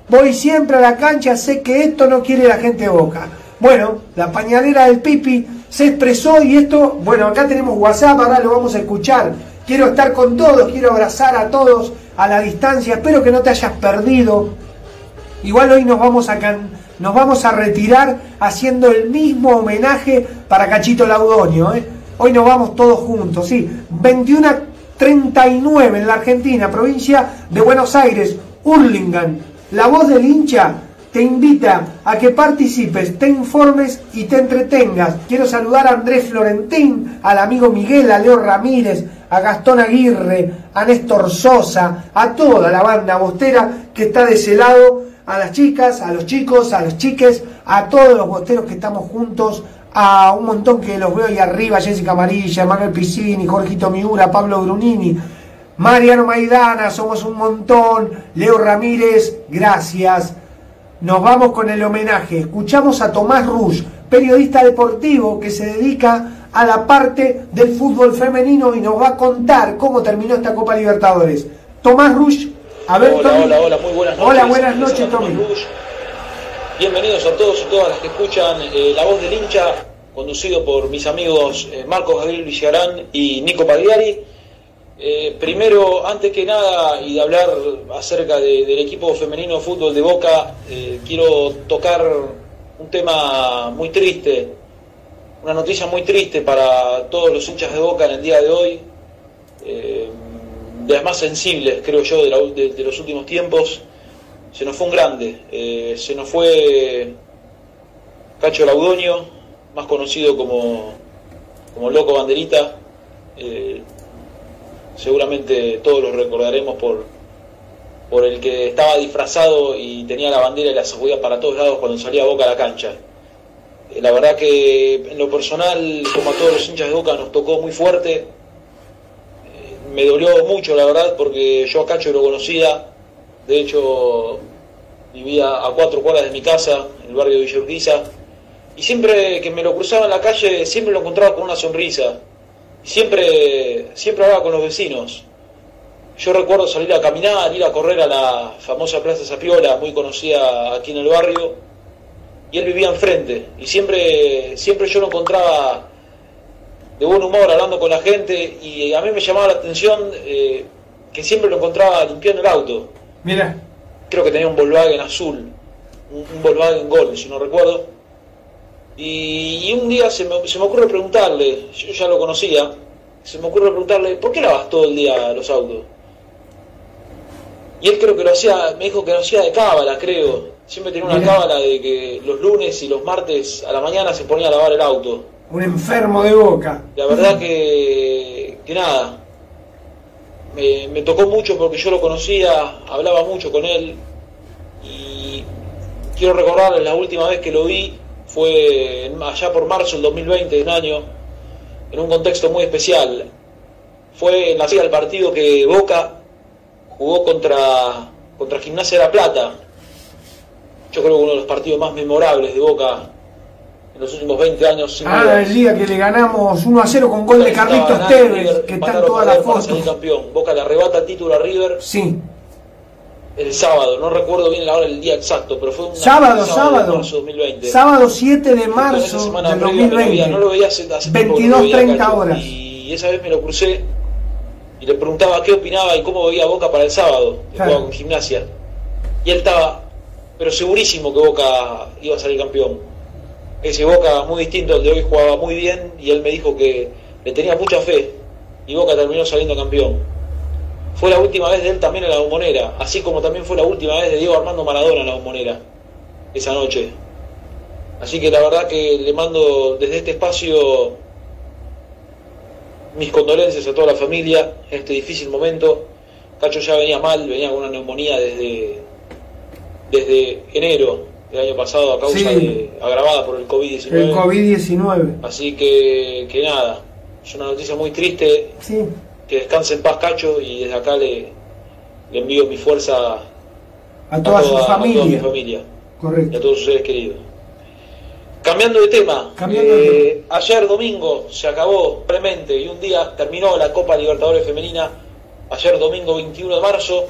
Voy siempre a la cancha, sé que esto no quiere la gente de Boca. Bueno, la pañalera del Pipi se expresó y esto, bueno, acá tenemos WhatsApp, ahora lo vamos a escuchar. Quiero estar con todos, quiero abrazar a todos a la distancia, espero que no te hayas perdido. Igual hoy nos vamos a, nos vamos a retirar haciendo el mismo homenaje para Cachito Laudonio. ¿eh? Hoy nos vamos todos juntos, sí. 21.39 en la Argentina, provincia de Buenos Aires, Hurlingham. La voz del hincha te invita a que participes, te informes y te entretengas. Quiero saludar a Andrés Florentín, al amigo Miguel, a Leo Ramírez, a Gastón Aguirre, a Néstor Sosa, a toda la banda bostera que está de ese lado, a las chicas, a los chicos, a los chiques, a todos los bosteros que estamos juntos, a un montón que los veo ahí arriba, Jessica Amarilla, Manuel Piscini, Jorgito Miura, Pablo Brunini, Mariano Maidana, somos un montón, Leo Ramírez, gracias nos vamos con el homenaje. Escuchamos a Tomás Rush, periodista deportivo que se dedica a la parte del fútbol femenino y nos va a contar cómo terminó esta Copa Libertadores. Tomás Rush, a ver, hola, hola, hola, muy buenas noches. Hola, buenas noches, Tomás. Bienvenidos a todos y todas las que escuchan eh, La Voz del Hincha, conducido por mis amigos eh, Marcos Gabriel Villarán y Nico Pagliari. Eh, primero, antes que nada, y de hablar acerca del equipo femenino de fútbol de Boca, quiero tocar un tema muy triste, una noticia muy triste para todos los hinchas de Boca en el día de hoy, de las más sensibles, creo yo, de, los últimos tiempos. Se nos fue un grande, se nos fue Cacho Laudonio, más conocido como, como Loco Banderita seguramente todos lo recordaremos por, por el que estaba disfrazado y tenía la bandera y la seguridad para todos lados cuando salía a Boca a la cancha. Eh, la verdad que en lo personal, como a todos los hinchas de Boca, nos tocó muy fuerte. Eh, me dolió mucho, la verdad, porque yo a Cacho lo conocía. De hecho, vivía a cuatro cuadras de mi casa, en el barrio de Villa Y siempre que me lo cruzaba en la calle, siempre lo encontraba con una sonrisa siempre, siempre hablaba con los vecinos. Yo recuerdo salir a caminar, ir a correr a la famosa Plaza Zapiola, muy conocida aquí en el barrio, y él vivía enfrente. Y siempre, siempre yo lo encontraba de buen humor, hablando con la gente, y a mí me llamaba la atención eh, que siempre lo encontraba limpiando el auto. Mira. Creo que tenía un Volkswagen azul, un, un Volkswagen Gol, si no recuerdo y, un día se me, se me, ocurre preguntarle, yo ya lo conocía, se me ocurre preguntarle, ¿por qué lavas todo el día los autos? Y él creo que lo hacía, me dijo que lo hacía de cábala, creo. siempre tenía una Mirá. cábala de que los lunes y los martes a la mañana se ponía a lavar el auto. Un enfermo de boca. La verdad que, que nada, me, me tocó mucho porque yo lo conocía, hablaba mucho con él y quiero recordarles la última vez que lo vi fue allá por marzo del 2020, un año, en un contexto muy especial. Fue en la del partido que Boca jugó contra, contra Gimnasia de la Plata. Yo creo que uno de los partidos más memorables de Boca en los últimos 20 años. sin Ah, el día que le ganamos 1 a 0 con gol de Carlitos Tevez, que están empataron todas las fotos. campeón. Boca le arrebata el título a River Sí, el sábado, no recuerdo bien la hora del día exacto, pero fue un sábado, sábado. marzo 2020. Sábado 7 de en marzo del previa me lo veía, 2020. no lo veía hace, hace tiempo que no lo 22, veía, 30 Cacho, horas. Y esa vez me lo crucé y le preguntaba qué opinaba y cómo veía Boca para el sábado, que Claro. jugaba con gimnasia. Y él estaba, pero segurísimo que Boca iba a salir campeón. Ese Boca muy distinto al de hoy jugaba muy bien y él me dijo que le tenía mucha fe y Boca terminó saliendo campeón. Fue la última vez de él también en la bombonera, así como también fue la última vez de Diego Armando Maradona en la bombonera, esa noche. Así que la verdad que le mando desde este espacio mis condolencias a toda la familia en este difícil momento. Cacho ya venía mal, venía con una neumonía desde, desde enero del año pasado a causa Sí. de agravada por el COVID-19. El COVID-19. Así que, que nada, es una noticia muy triste. Sí, Que descanse en paz, Cacho, y desde acá le, le envío mi fuerza a toda su a toda mi familia. familia y Correcto. a todos sus seres queridos. Cambiando de tema, Cambiando de eh, ayer domingo se acabó brevemente y un día terminó la Copa Libertadores Femenina. Ayer domingo 21 de marzo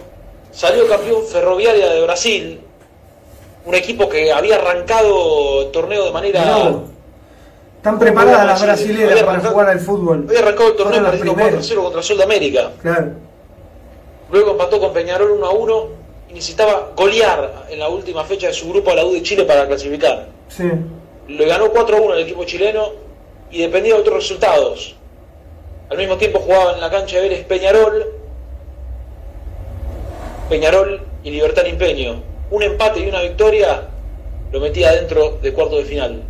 salió campeón Ferroviaria de Brasil, un equipo que había arrancado el torneo de manera. Mirá, Están preparadas las brasileras había para arrancado- jugar al fútbol. Había arrancado el torneo perdiendo primeras. 4-0 contra Sol de América. Claro. Luego empató con Peñarol 1 a 1 y necesitaba golear en la última fecha de su grupo a la U de Chile para clasificar. Sí. Le ganó 4 a 1 el equipo chileno y dependía de otros resultados. Al mismo tiempo jugaba en la cancha de Vélez Peñarol, Peñarol y Libertad Impeño. Un empate y una victoria lo metía dentro de cuartos de final.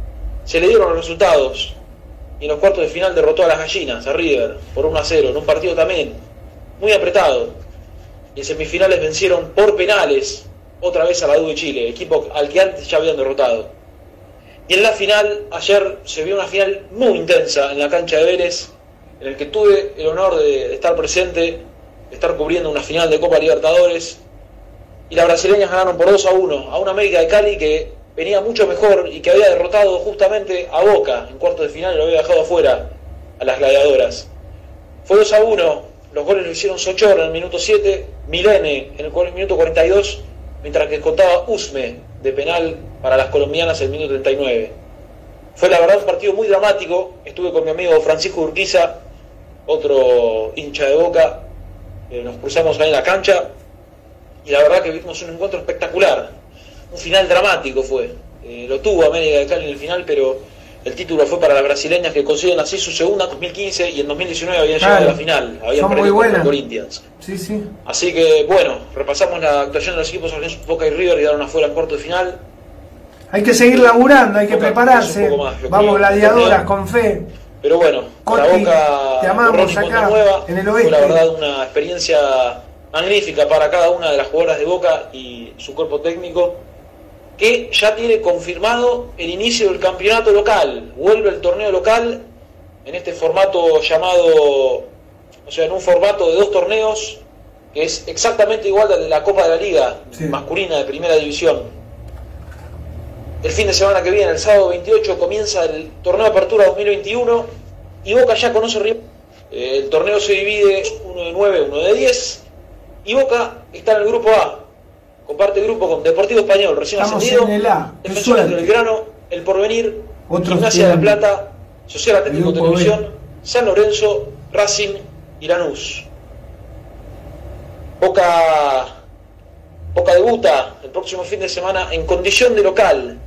Se le dieron los resultados y en los cuartos de final derrotó a las gallinas, a River, por 1 a 0, en un partido también muy apretado. Y en semifinales vencieron por penales otra vez a la U de Chile, equipo al que antes ya habían derrotado. Y en la final, ayer se vio una final muy intensa en la cancha de Vélez, en el que tuve el honor de estar presente, de estar cubriendo una final de Copa Libertadores. Y las brasileñas ganaron por 2 a 1 a una América de Cali que venía mucho mejor y que había derrotado justamente a Boca en cuartos de final y lo había dejado afuera a las gladiadoras. Fue 2 a 1, los goles lo hicieron Sochor en el minuto 7, Milene en el minuto 42, mientras que contaba Usme de penal para las colombianas en el minuto 39. Fue la verdad un partido muy dramático, estuve con mi amigo Francisco Urquiza, otro hincha de boca, eh, nos cruzamos ahí en la cancha y la verdad que vimos un encuentro espectacular, un final dramático fue. Eh, lo tuvo América de Cali en el final, pero el título fue para las brasileñas que consiguen así su segunda en 2015 y en 2019 habían llegado a la final, habían Son muy perdido contra. Corinthians. Sí, sí. Así que bueno, repasamos la actuación de los equipos argentinos Boca y River y daron afuera en cuarto de final. Hay que seguir laburando, hay que Boca prepararse. más, Vamos, creo, gladiadoras, con fe. Pero bueno, para Coti, Boca te amamos acá, nueva, en el fue la oeste. verdad una experiencia magnífica para cada una de las jugadoras de Boca y su cuerpo técnico, que ya tiene confirmado el inicio del campeonato local. Vuelve el torneo local en este formato llamado, o sea, en un formato de dos torneos, que es exactamente igual al de la Copa de la Liga Sí. masculina de primera división. El fin de semana que viene, el sábado 28, comienza el torneo de apertura 2021 y Boca ya conoce El torneo se divide uno de 9, uno de 10 y Boca está en el grupo A. Comparte grupo con Deportivo Español, recién Estamos ascendido, en el A. Defensores del Belgrano, El Porvenir, Otros Gimnasia de la Plata, Social Atlético el B. Televisión, San Lorenzo, Racing y Lanús. Boca, Boca debuta el próximo fin de semana en condición de local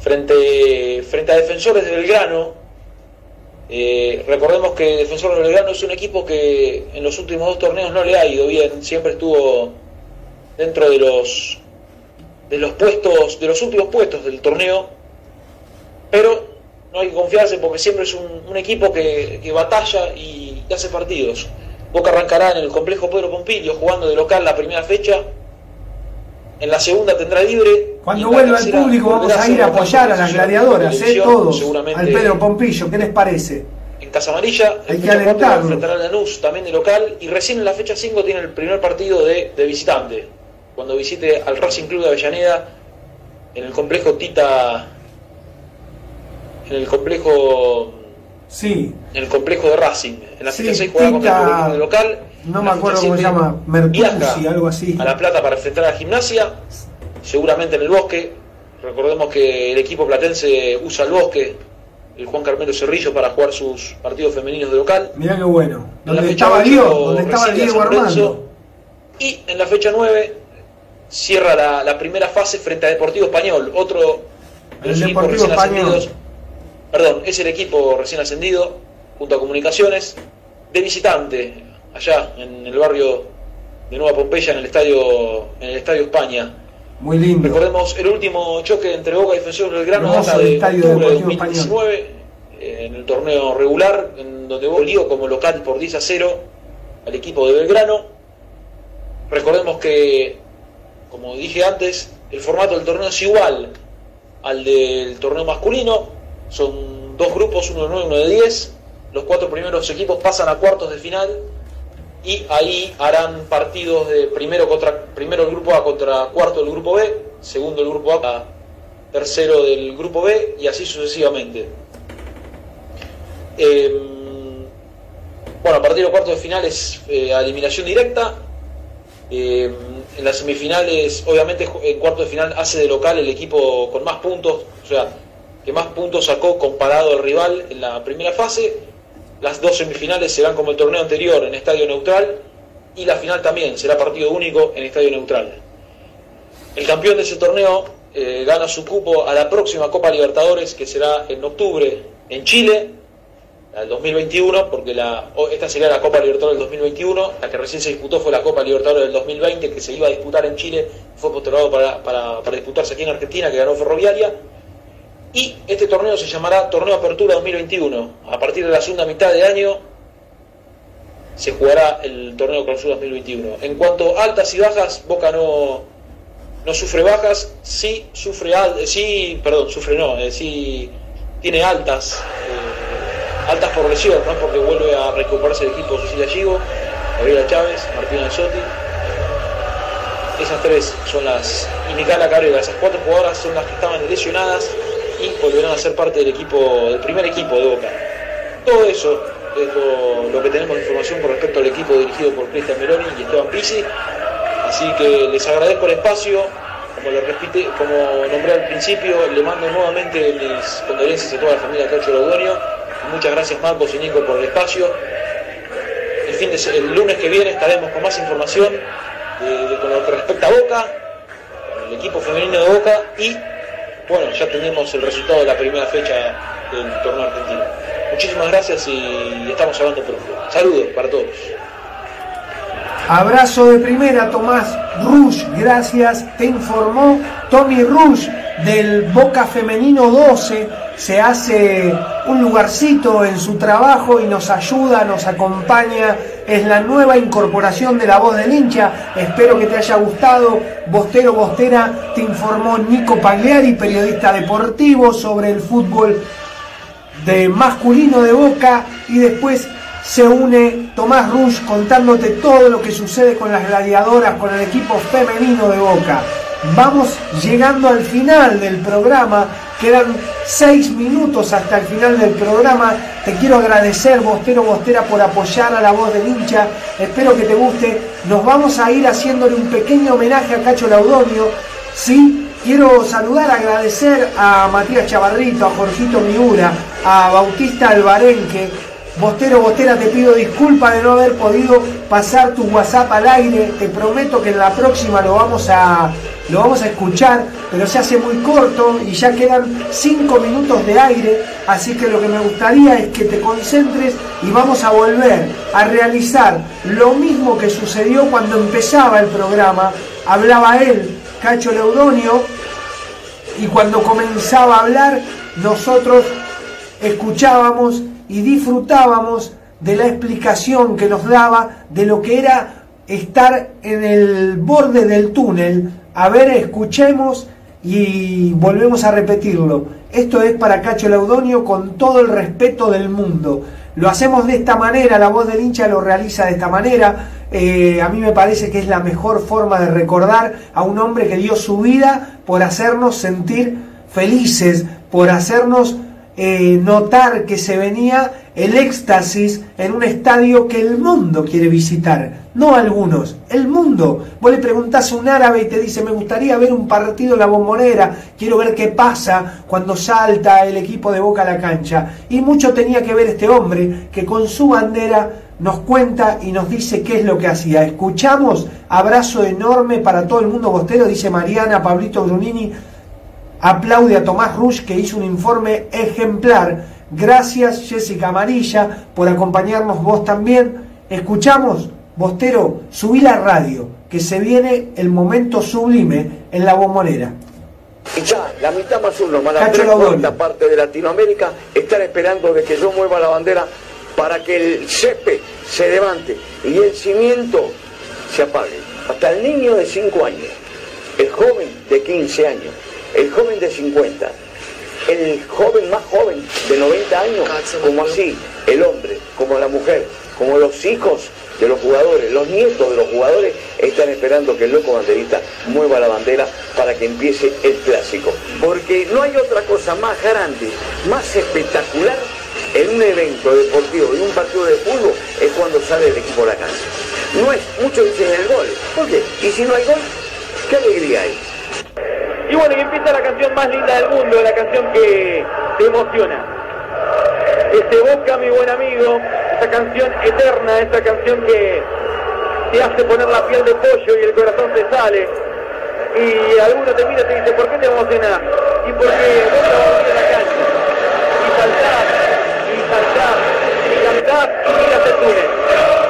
frente, frente a Defensores de Belgrano. Eh, recordemos que Defensores de Belgrano es un equipo que en los últimos dos torneos no le ha ido bien, siempre estuvo dentro de los de los puestos, de los últimos puestos del torneo, pero no hay que confiarse porque siempre es un, un equipo que, que batalla y, y hace partidos. Boca arrancará en el complejo Pedro Pompilio jugando de local la primera fecha. En la segunda tendrá libre. Cuando vuelva el público vamos a ir a apoyar a las gladiadoras, ¿eh? Todos. Al Pedro Pompillo, ¿qué les parece? en Casa Amarilla. Hay En que fecha enfrentará a Lanús también de local. Y recién en la fecha 5 tiene el primer partido de, de visitante. Cuando visite al Racing Club de Avellaneda en el complejo Tita. En el complejo. Sí, En el complejo de Racing. En la Sí, fecha 6 juega contra el de local. no me acuerdo cómo se llama, viaja algo así. A La Plata para enfrentar a la gimnasia. Seguramente en el bosque. Recordemos que el equipo platense usa el bosque, el Juan Carmelo Cerrillo, para jugar sus partidos femeninos de local. Mirá qué bueno. Donde estaba Diego, donde estaba Diego. Armando. Y en la fecha 9 cierra la, la primera fase frente a Deportivo Español, otro de El los equipos Deportivo recién Español. ascendidos. Perdón, es el equipo recién ascendido, junto a Comunicaciones, de visitante, allá en el barrio de Nueva Pompeya, en el estadio, en el estadio España. Muy lindo. Recordemos el último choque entre Boca y Defensor Belgrano Hermoso data de estadio octubre de Deportivo 2019, eh, en el torneo regular, en donde Boca como local por 10 a 0 al equipo de Belgrano. Recordemos que, como dije antes, el formato del torneo es igual al del torneo masculino. Son dos grupos, uno de 9 y uno de 10. Los cuatro primeros equipos pasan a cuartos de final y ahí harán partidos de primero contra primero el grupo A contra cuarto del grupo B, segundo el grupo A, tercero del grupo B y así sucesivamente. Eh, bueno, a partir de cuartos de final es eh, eliminación directa. Eh, en las semifinales, obviamente en cuartos de final hace de local el equipo con más puntos, o sea, más puntos sacó comparado al rival en la primera fase. Las dos semifinales serán como el torneo anterior en estadio neutral y la final también será partido único en estadio neutral. El campeón de ese torneo eh, gana su cupo a la próxima Copa Libertadores que será en octubre en Chile, la del 2021, porque la, esta sería la Copa Libertadores del 2021, la que recién se disputó fue la Copa Libertadores del 2020 que se iba a disputar en Chile, fue postergado para, para, para disputarse aquí en Argentina, que ganó Ferroviaria. Y este torneo se llamará Torneo Apertura 2021. A partir de la segunda mitad de año se jugará el Torneo Clausura 2021. En cuanto a altas y bajas, Boca no, no sufre bajas, sí sufre al, eh, sí, perdón, sufre no, eh, sí tiene altas, eh, altas por lesión, ¿no? porque vuelve a recuperarse el equipo Cecilia Gigo, Gabriela Chávez, Martina Sotti. Esas tres son las, y Micaela Cabrera, esas cuatro jugadoras son las que estaban lesionadas y volverán a ser parte del equipo, del primer equipo de Boca. Todo eso es lo, que tenemos de información con respecto al equipo dirigido por Cristian Meloni y Esteban Pizzi. Así que les agradezco el espacio, como lo repite, como nombré al principio, le mando nuevamente mis condolencias a toda la familia Cacho Laudonio. Muchas gracias Marcos y Nico por el espacio. El, fin de el lunes que viene estaremos con más información de- con lo que respecta a Boca, el equipo femenino de Boca y bueno, ya tenemos el resultado de la primera fecha del torneo argentino. Muchísimas gracias y estamos hablando pronto. Saludos para todos. Abrazo de primera, Tomás Rush, gracias. Te informó Tommy Rush del Boca Femenino 12. Se hace un lugarcito en su trabajo y nos ayuda, nos acompaña. Es la nueva incorporación de la voz del hincha. Espero que te haya gustado. Bostero Bostera, te informó Nico Pagliari, periodista deportivo, sobre el fútbol de masculino de Boca y después se une Tomás Rush contándote todo lo que sucede con las gladiadoras, con el equipo femenino de Boca. Vamos llegando al final del programa, quedan seis minutos hasta el final del programa. Te quiero agradecer, Bostero Bostera, por apoyar a la voz del hincha. Espero que te guste. Nos vamos a ir haciéndole un pequeño homenaje a Cacho Laudonio. Sí, Quiero saludar, agradecer a Matías Chavarrito, a Jorgito Miura, a Bautista Albarenque. Bostero, Bostera, te pido disculpas de no haber podido pasar tu WhatsApp al aire. Te prometo que en la próxima lo vamos a, lo vamos a escuchar, pero se hace muy corto y ya quedan cinco minutos de aire. Así que lo que me gustaría es que te concentres y vamos a volver a realizar lo mismo que sucedió cuando empezaba el programa. Hablaba él Cacho Leudonio y cuando comenzaba a hablar nosotros escuchábamos y disfrutábamos de la explicación que nos daba de lo que era estar en el borde del túnel. A ver, escuchemos y volvemos a repetirlo. Esto es para Cacho Laudonio con todo el respeto del mundo. Lo hacemos de esta manera, la voz del hincha lo realiza de esta manera. Eh, a mí me parece que es la mejor forma de recordar a un hombre que dio su vida por hacernos sentir felices, por hacernos eh, notar que se venía el éxtasis en un estadio que el mundo quiere visitar, no algunos, el mundo. Vos le preguntás a un árabe y te dice, me gustaría ver un partido en la bombonera, quiero ver qué pasa cuando salta el equipo de Boca a la cancha. Y mucho tenía que ver este hombre que con su bandera nos cuenta y nos dice qué es lo que hacía. Escuchamos, abrazo enorme para todo el mundo bostero, dice Mariana, Pablito Brunini, aplaude a Tomás Rush que hizo un informe ejemplar. Gracias Jessica Amarilla por acompañarnos vos también. Escuchamos, Bostero, subí la radio, que se viene el momento sublime en la bombonera. Y ya, la mitad más uno, más la tres parte de Latinoamérica están esperando de que yo mueva la bandera para que el césped se levante y el cimiento se apague. Hasta el niño de 5 años, el joven de 15 años, el joven de 50, el joven más joven de 90 años, como así, el hombre, como la mujer, como los hijos de los jugadores, los nietos de los jugadores están esperando que el loco banderista mueva la bandera para que empiece el clásico. Porque no hay otra cosa más grande, más espectacular en un evento deportivo, en un partido de fútbol, es cuando sale el equipo a la cancha. No es, muchos dicen el gol. ¿Por qué? Y si no hay gol, ¿qué alegría hay? Y bueno, y empieza la canción más linda del mundo, la canción que te emociona. Este Boca, mi buen amigo, esta canción eterna, esta canción que te hace poner la piel de pollo y el corazón te sale. Y alguno te mira y te dice, ¿por qué te emocionás? Y porque Boca va a la cancha. Y saltás, y saltás, y cantás, y miras el túnel.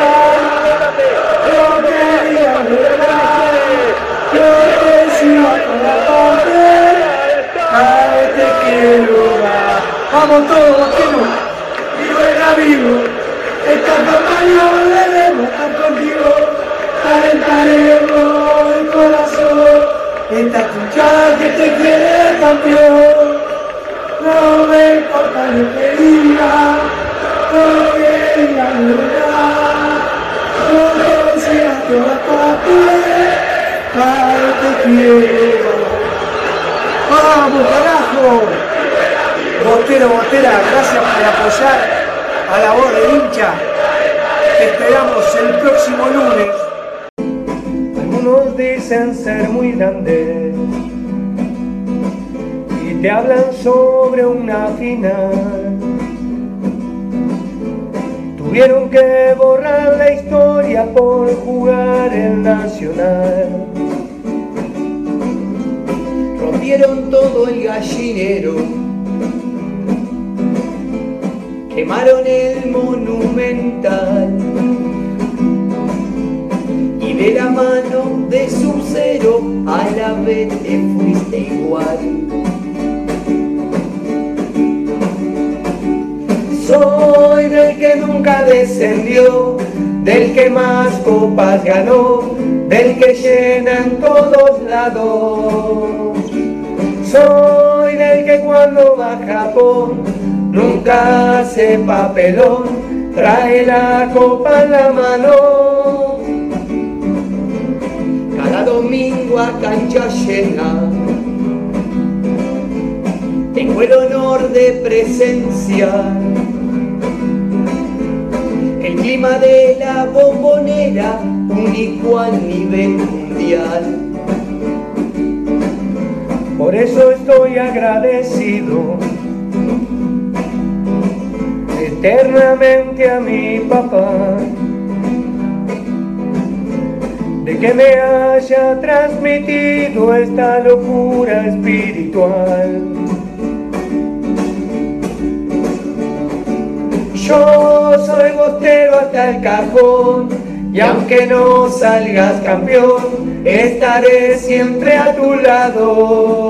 Vamos todos, vaqueros. Vivo el amigo. Esta campaña volveremos a estar contigo. Calentaremos el corazón. Esta cuchara que te quiere campeón. No me importa lo que diga. No que diga verdad. No que sea toda parte. Para te quiero. ¡Vamos, carajo! Botero, Botera, gracias por apoyar a la voz del hincha. Te esperamos el próximo lunes. Algunos dicen ser muy grandes y te hablan sobre una final. Tuvieron que borrar la historia por jugar el Nacional. Rompieron todo el gallinero, quemaron el monumental y de la mano de su cero a la vez te fuiste igual. Soy del que nunca descendió, del que más copas ganó, del que llena en todos lados. Soy del que cuando va a Japón nunca hace papelón, trae la copa en la mano. Cada domingo a cancha llena, tengo el honor de presenciar el clima de la bombonera, único a nivel mundial. Por eso estoy agradecido eternamente a mi papá de que me haya transmitido esta locura espiritual. Yo soy bostero hasta el cajón y aunque no salgas campeón, estaré siempre a tu lado.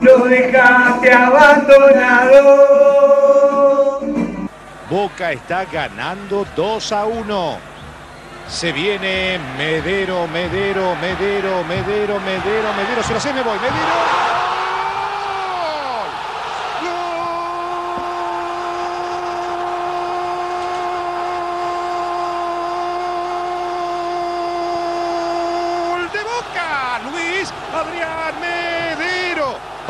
lo dejaste abandonado. Boca está ganando 2 a 1. Se viene Medero, Medero, Medero, Medero, Medero, Medero. Se lo sé, me voy. Medero. ¡Gol de Boca! Luis Adrián Medero.